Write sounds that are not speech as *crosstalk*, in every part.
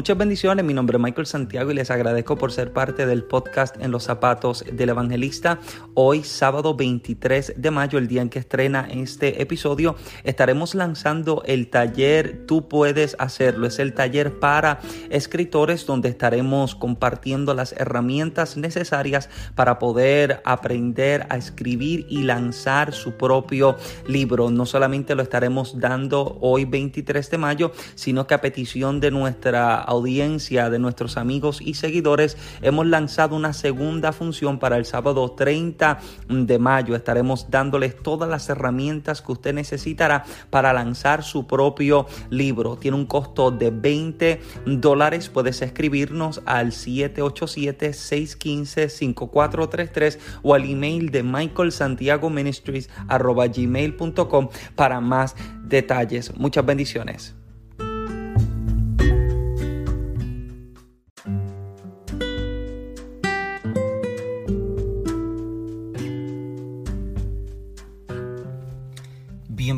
Muchas bendiciones, mi nombre es Michael Santiago y les agradezco por ser parte del podcast En los zapatos del evangelista. Hoy, sábado 23 de mayo, el día en que estrena este episodio, estaremos lanzando el taller Tú puedes hacerlo. Es el taller para escritores donde estaremos compartiendo las herramientas necesarias para poder aprender a escribir y lanzar su propio libro. No solamente lo estaremos dando hoy 23 de mayo, sino que a petición de nuestra audiencia, de nuestros amigos y seguidores, hemos lanzado una segunda función para el sábado 30 de mayo. Estaremos dándoles todas las herramientas que usted necesitará para lanzar su propio libro. Tiene un costo de 20 dólares. Puedes escribirnos al 787-615-5433 o al email de Michael Santiago Ministries gmail.com para más detalles. Muchas bendiciones.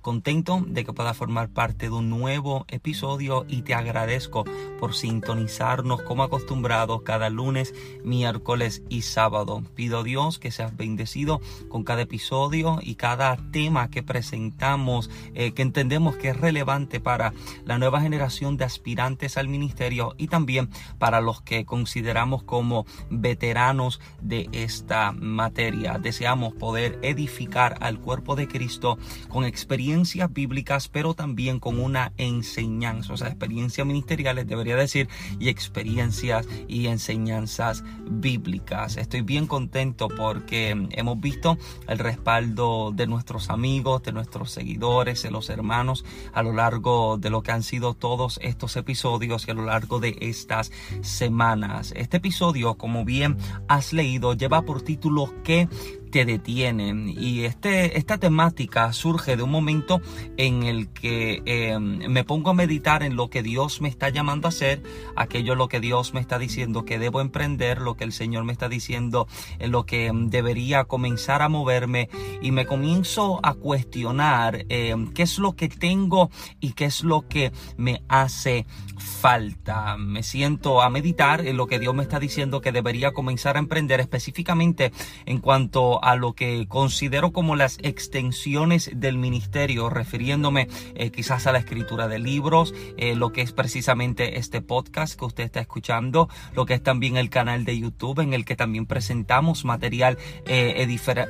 Contento de que pueda formar parte de un nuevo episodio y te agradezco por sintonizarnos como acostumbrados cada lunes, miércoles y sábado. Pido a Dios que seas bendecido con cada episodio y cada tema que presentamos, eh, que entendemos que es relevante para la nueva generación de aspirantes al ministerio y también para los que consideramos como veteranos de esta materia. Deseamos poder edificar al cuerpo de Cristo con experiencia bíblicas, pero también con una enseñanza, o sea, experiencias ministeriales, debería decir, y experiencias y enseñanzas bíblicas. Estoy bien contento porque hemos visto el respaldo de nuestros amigos, de nuestros seguidores, de los hermanos a lo largo de lo que han sido todos estos episodios y a lo largo de estas semanas. Este episodio, como bien has leído, lleva por título que te detienen. Y este, esta temática surge de un momento en el que em, me pongo a meditar en lo que Dios me está llamando a hacer, aquello lo que Dios me está diciendo que debo emprender, lo que el Señor me está diciendo, en lo que em, debería comenzar a moverme y me comienzo a cuestionar em, qué es lo que tengo y qué es lo que me hace falta. Me siento a meditar en lo que Dios me está diciendo que debería comenzar a emprender específicamente en cuanto a lo que considero como las extensiones del ministerio, refiriéndome eh, quizás a la escritura de libros, eh, lo que es precisamente este podcast que usted está escuchando, lo que es también el canal de YouTube en el que también presentamos material eh,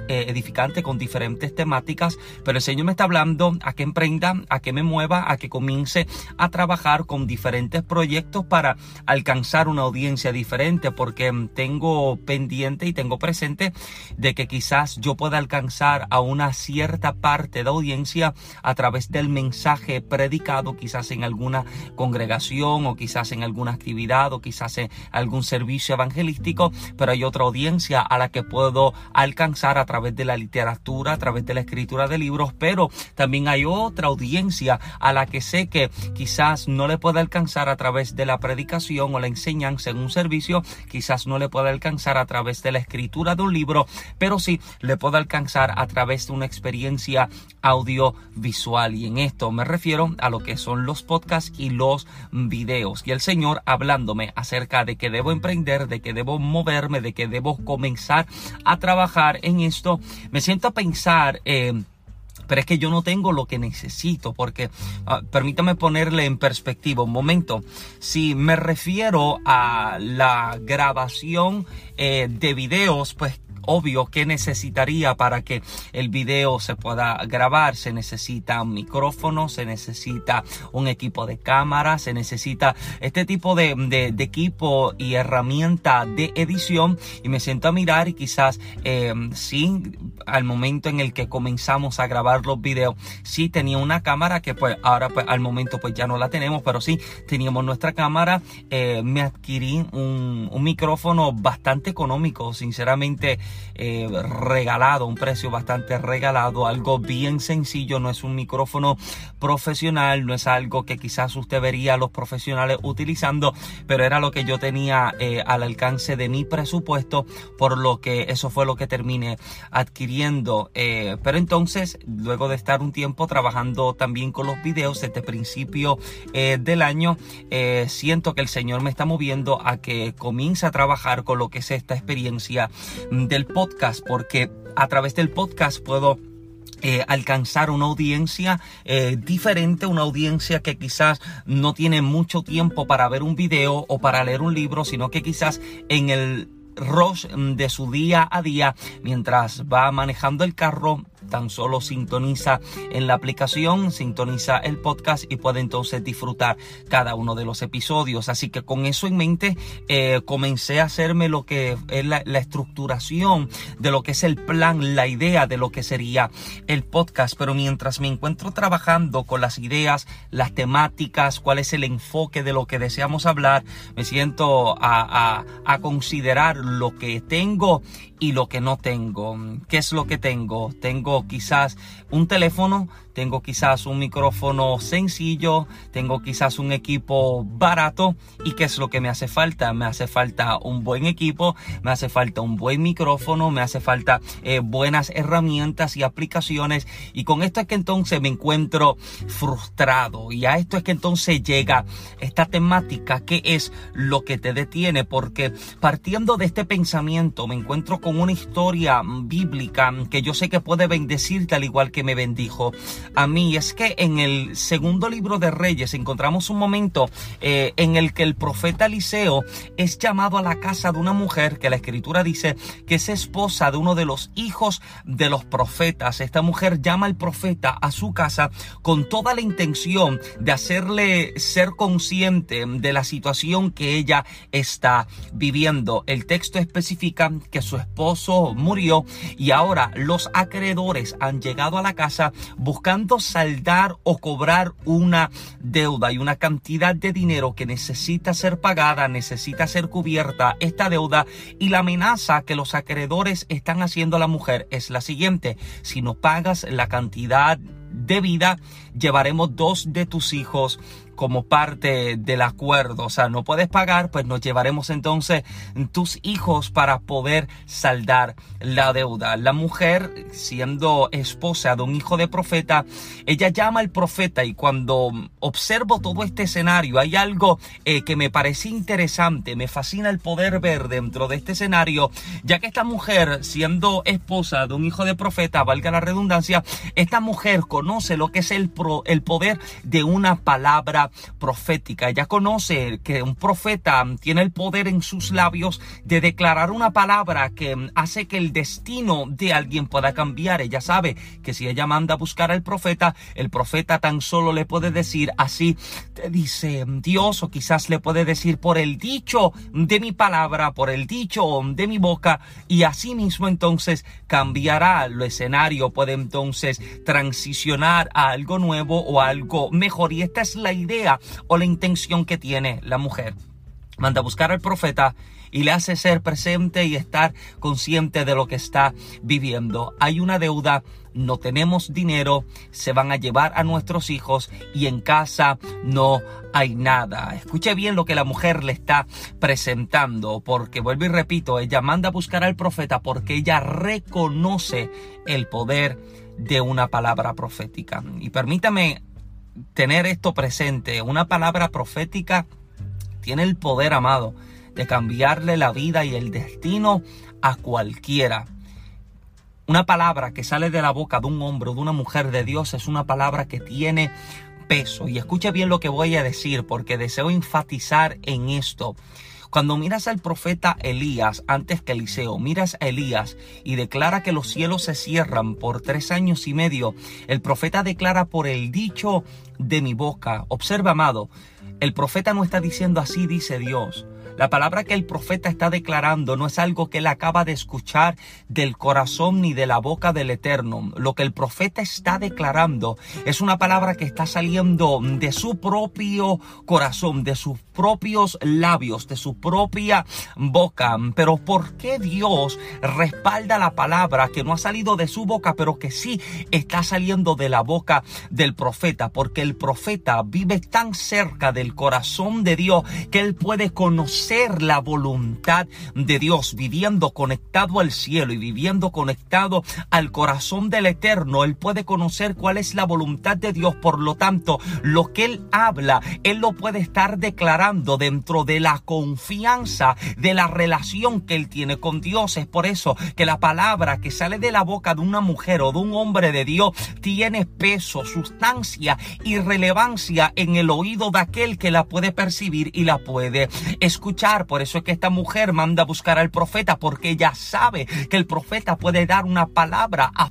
edificante con diferentes temáticas, pero el Señor me está hablando a que emprenda, a que me mueva, a que comience a trabajar con diferentes proyectos para alcanzar una audiencia diferente, porque tengo pendiente y tengo presente de que quizás yo pueda alcanzar a una cierta parte de audiencia a través del mensaje predicado, quizás en alguna congregación o quizás en alguna actividad o quizás en algún servicio evangelístico, pero hay otra audiencia a la que puedo alcanzar a través de la literatura, a través de la escritura de libros, pero también hay otra audiencia a la que sé que quizás no le pueda alcanzar a través de la predicación o la enseñanza en un servicio, quizás no le pueda alcanzar a través de la escritura de un libro, pero le puedo alcanzar a través de una experiencia audiovisual. Y en esto me refiero a lo que son los podcasts y los videos. Y el Señor hablándome acerca de que debo emprender, de que debo moverme, de que debo comenzar a trabajar en esto, me siento a pensar... Eh, pero es que yo no tengo lo que necesito, porque ah, permítame ponerle en perspectiva un momento. Si me refiero a la grabación eh, de videos, pues obvio que necesitaría para que el video se pueda grabar. Se necesita un micrófono, se necesita un equipo de cámara, se necesita este tipo de, equipo y herramienta de edición. Y me siento a mirar y quizás eh, sí, al momento en el que comenzamos a grabar los videos, sí tenía una cámara que pues ahora pues al momento pues ya no la tenemos, pero sí teníamos nuestra cámara. Eh, me adquirí un, un micrófono bastante económico, sinceramente eh, regalado, un precio bastante regalado, algo bien sencillo, no es un micrófono profesional, no es algo que quizás usted vería a los profesionales utilizando, pero era lo que yo tenía eh, al alcance de mi presupuesto, por lo que eso fue lo que terminé adquiriendo. Eh, pero entonces, luego de estar un tiempo trabajando también con los videos desde principio del año, siento que el Señor me está moviendo a que comience a trabajar con lo que es esta experiencia del podcast, porque a través del podcast puedo eh, alcanzar una audiencia eh, diferente, una audiencia que quizás no tiene mucho tiempo para ver un video o para leer un libro, sino que quizás en el rush de su día a día mientras va manejando el carro tan solo sintoniza en la aplicación, sintoniza el podcast y puede entonces disfrutar cada uno de los episodios. Así que con eso en mente eh, comencé a hacerme lo que es la, estructuración de lo que es el plan, la idea de lo que sería el podcast. Pero mientras me encuentro trabajando con las ideas, las temáticas, cuál es el enfoque de lo que deseamos hablar, me siento a, a considerar lo que tengo y lo que no tengo. ¿Qué es lo que tengo? Tengo quizás un teléfono, tengo quizás un micrófono sencillo, tengo quizás un equipo barato. ¿Y qué es lo que me hace falta? Me hace falta un buen equipo, me hace falta un buen micrófono, me hace falta eh, buenas herramientas y aplicaciones. Y con esto es que entonces me encuentro frustrado. Y a esto es que entonces llega esta temática, que es lo que te detiene? Porque partiendo de este pensamiento me encuentro con una historia bíblica que yo sé que puede bendecirte al igual que me bendijo a mí. Es que en el segundo libro de Reyes encontramos un momento eh, en el que el profeta Eliseo es llamado a la casa de una mujer que la escritura dice que es esposa de uno de los hijos de los profetas. Esta mujer llama al profeta a su casa con toda la intención de hacerle ser consciente de la situación que ella está viviendo. El texto especifica que su esposo murió y ahora los acreedores han llegado a la casa buscando saldar o cobrar una deuda y una cantidad de dinero que necesita ser pagada, necesita ser cubierta esta deuda y la amenaza que los acreedores están haciendo a la mujer es la siguiente, si no pagas la cantidad de vida, llevaremos dos de tus hijos como parte del acuerdo. O sea, no puedes pagar, pues nos llevaremos entonces tus hijos para poder saldar la deuda. La mujer, siendo esposa de un hijo de profeta, ella llama al profeta y cuando observo todo este escenario, hay algo eh, que me parece interesante, me fascina el poder ver dentro de este escenario, ya que esta mujer, siendo esposa de un hijo de profeta, valga la redundancia, esta mujer conoce lo que es el, el poder de una palabra profética. Ella conoce que un profeta tiene el poder en sus labios de declarar una palabra que hace que el destino de alguien pueda cambiar. Ella sabe que si ella manda a buscar al profeta, el profeta tan solo le puede decir así, te dice Dios, o quizás le puede decir por el dicho de mi palabra, por el dicho de mi boca, y así mismo entonces cambiará el escenario, puede entonces transicionar a algo nuevo o algo mejor. Y esta es la idea o la intención que tiene la mujer. Manda a buscar al profeta y le hace ser presente y estar consciente de lo que está viviendo. Hay una deuda, no tenemos dinero, se van a llevar a nuestros hijos y en casa no hay nada. Escuche bien lo que la mujer le está presentando, porque vuelvo y repito, ella manda a buscar al profeta porque ella reconoce el poder de una palabra profética. Y permítame tener esto presente. Una palabra profética tiene el poder, amado, de cambiarle la vida y el destino a cualquiera. Una palabra que sale de la boca de un hombre o de una mujer de Dios es una palabra que tiene peso. Y escuche bien lo que voy a decir porque deseo enfatizar en esto. Cuando miras al profeta Elías antes que Eliseo, miras a Elías y declara que los cielos se cierran por tres años y medio, el profeta declara por el dicho de mi boca. Observa, amado, el profeta no está diciendo así dice Dios. La palabra que el profeta está declarando no es algo que él acaba de escuchar del corazón ni de la boca del Eterno. Lo que el profeta está declarando es una palabra que está saliendo de su propio corazón, de sus propios labios, de su propia boca. Pero ¿por qué Dios respalda la palabra que no ha salido de su boca, pero que sí está saliendo de la boca del profeta? Porque el profeta vive tan cerca del corazón de Dios que él puede conocer la voluntad de Dios, viviendo conectado al cielo y viviendo conectado al corazón del Eterno. Él puede conocer cuál es la voluntad de Dios. Por lo tanto, lo que él habla, él lo puede estar declarando dentro de la confianza de la relación que él tiene con Dios. Es por eso que la palabra que sale de la boca de una mujer o de un hombre de Dios tiene peso, sustancia y relevancia en el oído de aquel que la puede percibir y la puede escuchar. Por eso es que esta mujer manda a buscar al profeta porque ella sabe que el profeta puede dar una palabra a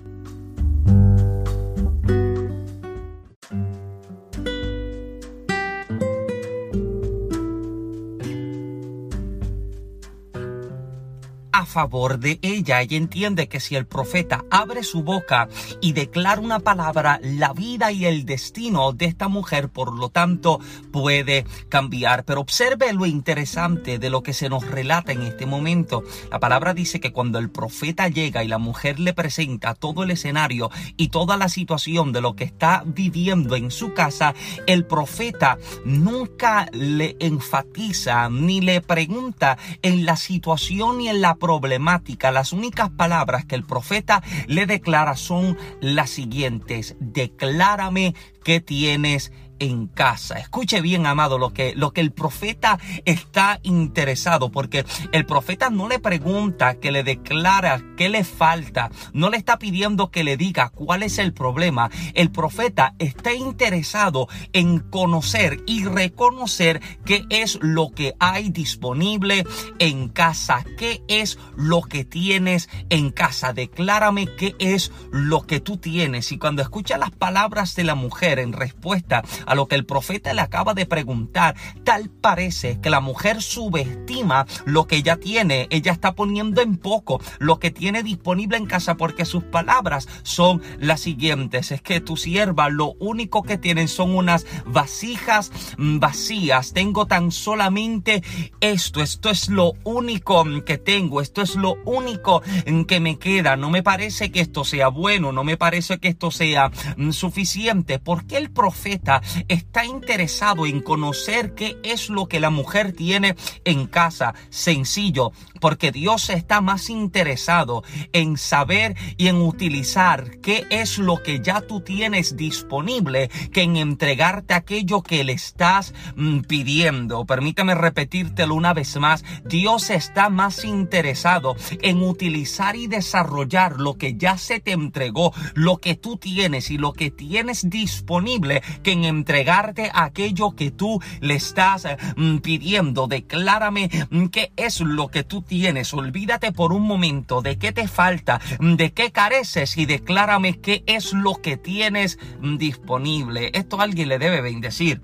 a favor de ella. Ella entiende que si el profeta abre su boca y declara una palabra, la vida y el destino de esta mujer, por lo tanto, puede cambiar. Pero observe lo interesante de lo que se nos relata en este momento. La palabra dice que cuando el profeta llega y la mujer le presenta todo el escenario y toda la situación de lo que está viviendo en su casa, el profeta nunca le enfatiza ni le pregunta en la situación y en la problemática, las únicas palabras que el profeta le declara son las siguientes. Declárame que tienes en casa. Escuche bien, amado, lo que, lo que el profeta está interesado, porque el profeta no le pregunta, que le declara qué le falta, no le está pidiendo que le diga cuál es el problema. El profeta está interesado en conocer y reconocer qué es lo que hay disponible en casa, qué es lo que tienes en casa. Declárame qué es lo que tú tienes. Y cuando escucha las palabras de la mujer en respuesta a lo que el profeta le acaba de preguntar, tal parece que la mujer subestima lo que ella tiene. Ella está poniendo en poco lo que tiene disponible en casa porque sus palabras son las siguientes. Es que tu sierva lo único que tienen son unas vasijas vacías. Tengo tan solamente esto. Esto es lo único que tengo. Esto es lo único que me queda. No me parece que esto sea bueno. No me parece que esto sea mm, suficiente. porque el profeta está interesado en conocer qué es lo que la mujer tiene en casa. Sencillo, porque Dios está más interesado en saber y en utilizar qué es lo que ya tú tienes disponible que en entregarte aquello que le estás mm, pidiendo. Permítame repetírtelo una vez más. Dios está más interesado en utilizar y desarrollar lo que ya se te entregó, lo que tú tienes y lo que tienes disponible que en entregarte aquello que tú le estás mm, pidiendo. Declárame mm, qué es lo que tú tienes. Olvídate por un momento de qué te falta, de qué careces y declárame qué es lo que tienes disponible. Esto alguien le debe bendecir.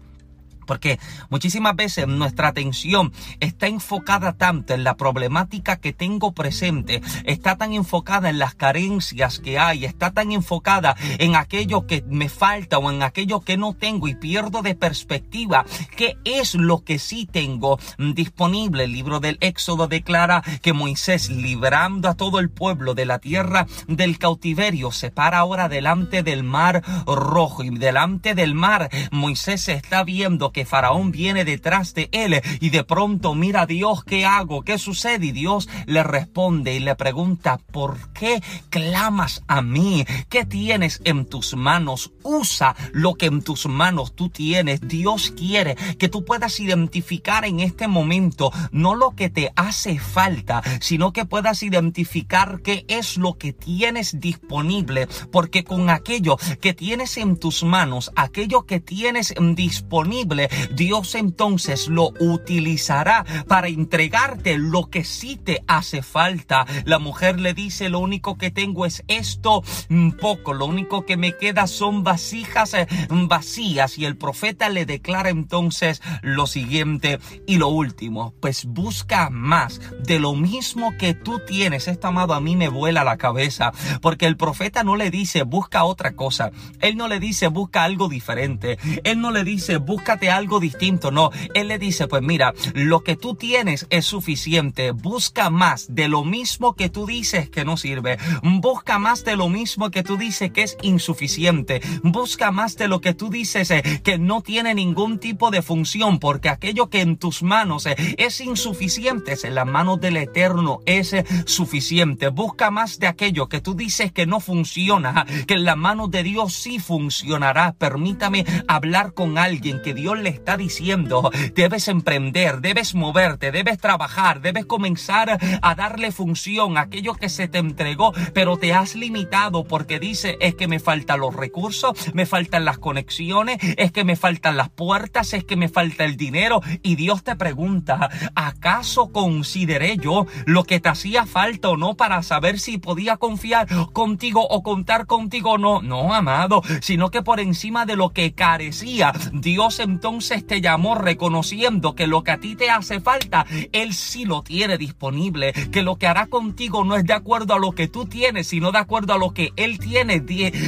Porque muchísimas veces nuestra atención está enfocada tanto en la problemática que tengo presente, está tan enfocada en las carencias que hay, está tan enfocada en aquello que me falta o en aquello que no tengo y pierdo de perspectiva qué es lo que sí tengo disponible. El libro del Éxodo declara que Moisés, librando a todo el pueblo de la tierra del cautiverio, se para ahora delante del mar rojo y delante del mar Moisés está viendo que Faraón viene detrás de él y de pronto mira a Dios, ¿qué hago? ¿Qué sucede? Y Dios le responde y le pregunta, ¿por qué clamas a mí? ¿Qué tienes en tus manos? Usa lo que en tus manos tú tienes. Dios quiere que tú puedas identificar en este momento no lo que te hace falta, sino que puedas identificar qué es lo que tienes disponible, porque con aquello que tienes en tus manos, aquello que tienes disponible, Dios entonces lo utilizará para entregarte lo que sí te hace falta. La mujer le dice, lo único que tengo es esto, un poco, lo único que me queda son vasijas eh, vacías. Y el profeta le declara entonces lo siguiente y lo último, pues busca más de lo mismo que tú tienes. Esto, amado, a mí me vuela la cabeza, porque el profeta no le dice, busca otra cosa. Él no le dice, busca algo diferente. Él no le dice, búscate algo distinto. No, él le dice, pues mira, lo que tú tienes es suficiente. Busca más de lo mismo que tú dices que no sirve. Busca más de lo mismo que tú dices que es insuficiente. Busca más de lo que tú dices eh, que no tiene ningún tipo de función, porque aquello que en tus manos eh, es insuficiente, en las manos del Eterno es eh, suficiente. Busca más de aquello que tú dices que no funciona, que en las manos de Dios sí funcionará. Permítame hablar con alguien que Dios le está diciendo, debes emprender, debes moverte, debes trabajar, debes comenzar a darle función a aquello que se te entregó, pero te has limitado porque dice, es que me faltan los recursos, me faltan las conexiones, es que me faltan las puertas, es que me falta el dinero. Y Dios te pregunta, ¿acaso consideré yo lo que te hacía falta o no para saber si podía confiar contigo o contar contigo? No, no, amado, sino que por encima de lo que carecía, Dios entonces te llamó reconociendo que lo que a ti te hace falta, Él sí lo tiene disponible, que lo que hará contigo no es de acuerdo a lo que tú tienes, sino de acuerdo a lo que Él tiene,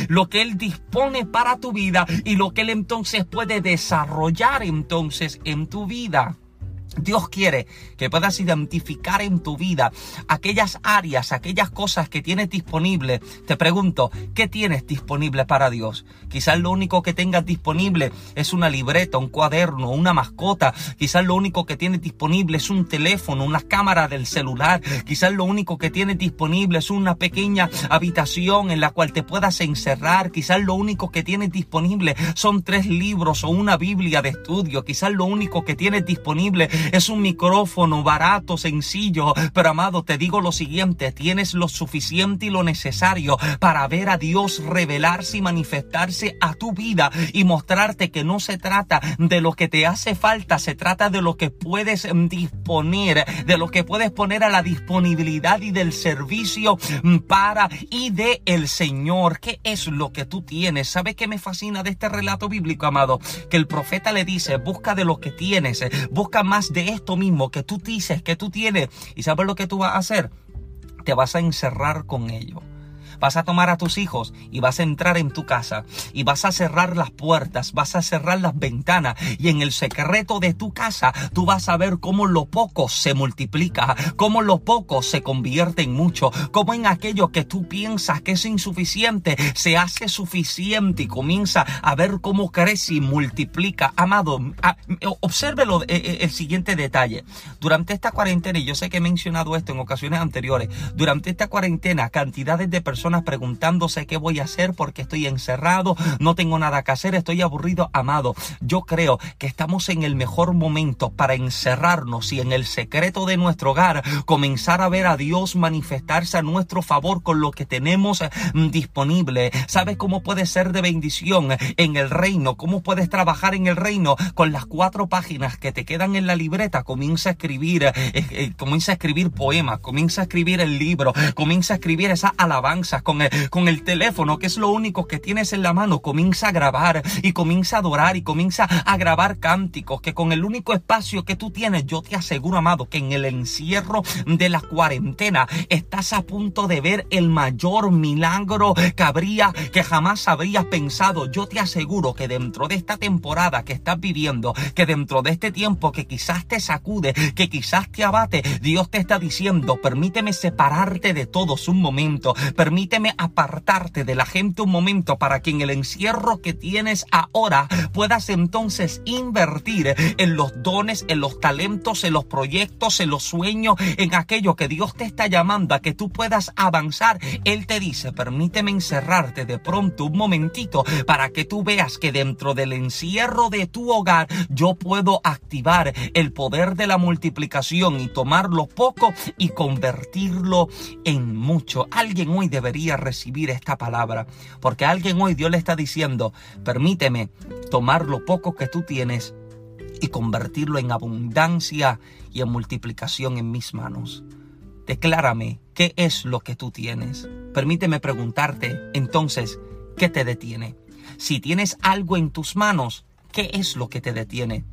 lo que Él dispone para tu vida y lo que Él entonces puede desarrollar entonces en tu vida. Dios quiere que puedas identificar en tu vida aquellas áreas, aquellas cosas que tienes disponible. Te pregunto, ¿qué tienes disponible para Dios? Quizás lo único que tengas disponible es una libreta, un cuaderno, una mascota. Quizás lo único que tienes disponible es un teléfono, una cámara del celular. Quizás lo único que tienes disponible es una pequeña habitación en la cual te puedas encerrar. Quizás lo único que tienes disponible son tres libros o una Biblia de estudio. Quizás lo único que tienes disponible es un micrófono barato, sencillo, pero amado, te digo lo siguiente, tienes lo suficiente y lo necesario para ver a Dios revelarse y manifestarse a tu vida y mostrarte que no se trata de lo que te hace falta, se trata de lo que puedes disponer, de lo que puedes poner a la disponibilidad y del servicio para y de el Señor. ¿Qué es lo que tú tienes? ¿Sabes qué me fascina de este relato bíblico, amado? Que el profeta le dice, busca de lo que tienes, busca más de esto mismo que tú dices que tú tienes. ¿Y sabes lo que tú vas a hacer? Te vas a encerrar con ello. Vas a tomar a tus hijos y vas a entrar en tu casa y vas a cerrar las puertas, vas a cerrar las ventanas y en el secreto de tu casa tú vas a ver cómo lo poco se multiplica, cómo lo poco se convierte en mucho, cómo en aquello que tú piensas que es insuficiente se hace suficiente y comienza a ver cómo crece y multiplica. Amado, obsérvelo eh, eh, el siguiente detalle. Durante esta cuarentena, y yo sé que he mencionado esto en ocasiones anteriores, durante esta cuarentena cantidades de personas preguntándose qué voy a hacer porque estoy encerrado, no tengo nada que hacer, estoy aburrido, amado. Yo creo que estamos en el mejor momento para encerrarnos y en el secreto de nuestro hogar comenzar a ver a Dios manifestarse a nuestro favor con lo que tenemos mm, disponible. ¿Sabes cómo puede ser de bendición en el reino? ¿Cómo puedes trabajar en el reino con las cuatro páginas que te quedan en la libreta? Comienza a escribir, eh, eh, comienza a escribir poemas, comienza a escribir el libro, comienza a escribir esa alabanza con el, con el teléfono, que es lo único que tienes en la mano, comienza a grabar y comienza a adorar y comienza a grabar cánticos, que con el único espacio que tú tienes, yo te aseguro, amado, que en el encierro de la cuarentena estás a punto de ver el mayor milagro que habría, que jamás habrías pensado. Yo te aseguro que dentro de esta temporada que estás viviendo, que dentro de este tiempo que quizás te sacude, que quizás te abate, Dios te está diciendo, permíteme separarte de todos un momento, permíteme Permíteme apartarte de la gente un momento para que en el encierro que tienes ahora puedas entonces invertir en los dones, en los talentos, en los proyectos, en los sueños, en aquello que Dios te está llamando a que tú puedas avanzar. Él te dice, permíteme encerrarte de pronto un momentito para que tú veas que dentro del encierro de tu hogar yo puedo activar el poder de la multiplicación y tomar lo poco y convertirlo en mucho. Alguien hoy debería recibir esta palabra. Porque alguien hoy Dios le está diciendo, permíteme tomar lo poco que tú tienes y convertirlo en abundancia y en multiplicación en mis manos. Declárame qué es lo que tú tienes. Permíteme preguntarte entonces, ¿qué te detiene? Si tienes algo en tus manos, ¿qué es lo que te detiene?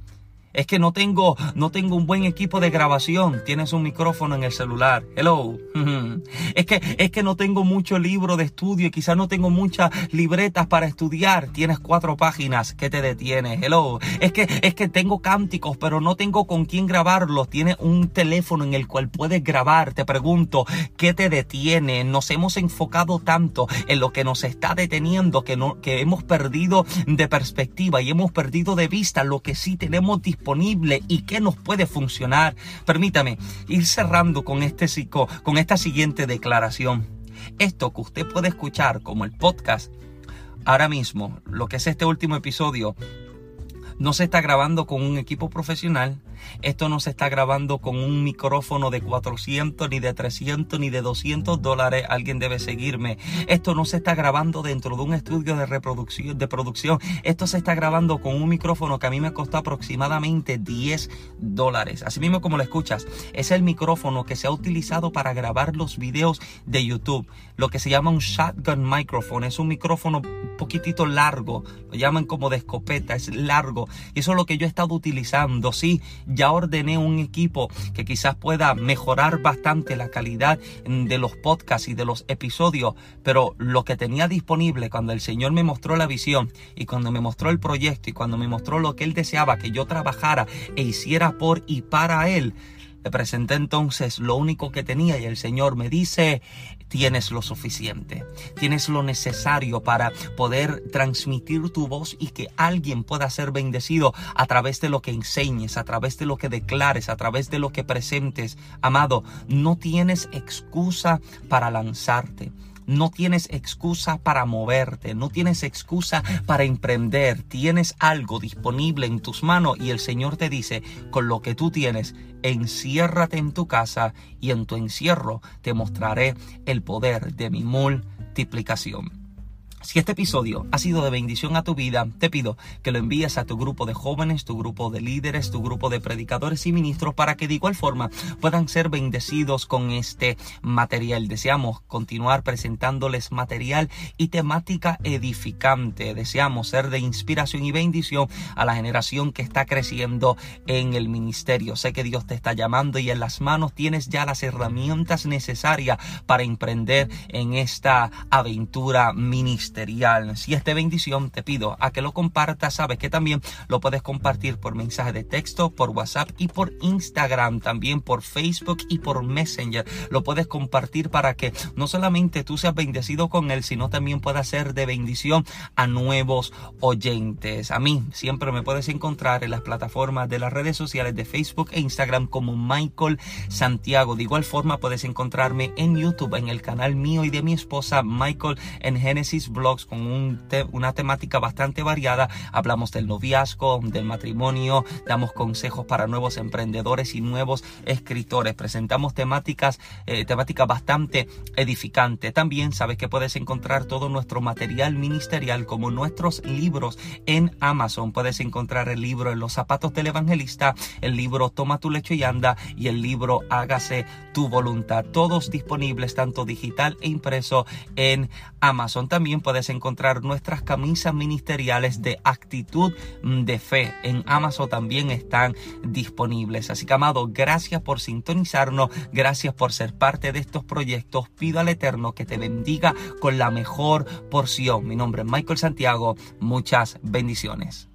Es que no tengo, no tengo un buen equipo de grabación. Tienes un micrófono en el celular. Hello. *laughs* Es que, es que no tengo mucho libro de estudio y quizás no tengo muchas libretas para estudiar. Tienes cuatro páginas. ¿Qué te detiene? Hello. Es que, es que tengo cánticos, pero no tengo con quién grabarlos. Tienes un teléfono en el cual puedes grabar. Te pregunto, ¿qué te detiene? Nos hemos enfocado tanto en lo que nos está deteniendo que no, que hemos perdido de perspectiva y hemos perdido de vista lo que sí tenemos disponible y qué nos puede funcionar. Permítame ir cerrando con, este, con esta siguiente declaración. Esto que usted puede escuchar como el podcast ahora mismo, lo que es este último episodio, no se está grabando con un equipo profesional, esto no se está grabando con un micrófono de 400, ni de 300, ni de 200 dólares. Alguien debe seguirme. Esto no se está grabando dentro de un estudio de reproducción, de producción. Esto se está grabando con un micrófono que a mí me costó aproximadamente 10 dólares. Así mismo como lo escuchas, es el micrófono que se ha utilizado para grabar los videos de YouTube. Lo que se llama un shotgun microphone. Es un micrófono un poquitito largo. Lo llaman como de escopeta. Es largo. Y eso es lo que yo he estado utilizando. Sí, ya ordené un equipo que quizás pueda mejorar bastante la calidad de los podcasts y de los episodios, pero lo que tenía disponible cuando el Señor me mostró la visión y cuando me mostró el proyecto y cuando me mostró lo que Él deseaba que yo trabajara e hiciera por y para Él, le presenté entonces lo único que tenía y el Señor me dice, tienes lo suficiente, tienes lo necesario para poder transmitir tu voz y que alguien pueda ser bendecido a través de lo que enseñes, a través de lo que declares, a través de lo que presentes. Amado, no tienes excusa para lanzarte. No tienes excusa para moverte, no tienes excusa para emprender. Tienes algo disponible en tus manos y el Señor te dice, con lo que tú tienes, enciérrate en tu casa y en tu encierro te mostraré el poder de mi multiplicación. Si este episodio ha sido de bendición a tu vida, te pido que lo envíes a tu grupo de jóvenes, tu grupo de líderes, tu grupo de predicadores y ministros para que de igual forma puedan ser bendecidos con este material. Deseamos continuar presentándoles material y temática edificante. Deseamos ser de inspiración y bendición a la generación que está creciendo en el ministerio. Sé que Dios te está llamando y en las manos tienes ya las herramientas necesarias para emprender en esta aventura ministerial si es de bendición, te pido a que lo compartas. Sabes que también lo puedes compartir por mensaje de texto, por WhatsApp y por Instagram, también por Facebook y por Messenger. Lo puedes compartir para que no solamente tú seas bendecido con él, sino también pueda ser de bendición a nuevos oyentes. A mí siempre me puedes encontrar en las plataformas de las redes sociales de Facebook e Instagram como Michael Santiago. De igual forma puedes encontrarme en YouTube, en el canal mío y de mi esposa Michael en Genesis Blog con un una temática bastante variada. Hablamos del noviazgo, del matrimonio, damos consejos para nuevos emprendedores y nuevos escritores. Presentamos temáticas, eh, temática bastante edificante. También sabes que puedes encontrar todo nuestro material ministerial como nuestros libros en Amazon. Puedes encontrar el libro En los zapatos del evangelista, el libro Toma tu lecho y anda y el libro Hágase tu voluntad. Todos disponibles tanto digital e impreso en Amazon. También puedes encontrar nuestras camisas ministeriales de actitud de fe. En Amazon también están disponibles. Así que, amado, gracias por sintonizarnos, gracias por ser parte de estos proyectos. Pido al Eterno que te bendiga con la mejor porción. Mi nombre es Michael Santiago. Muchas bendiciones.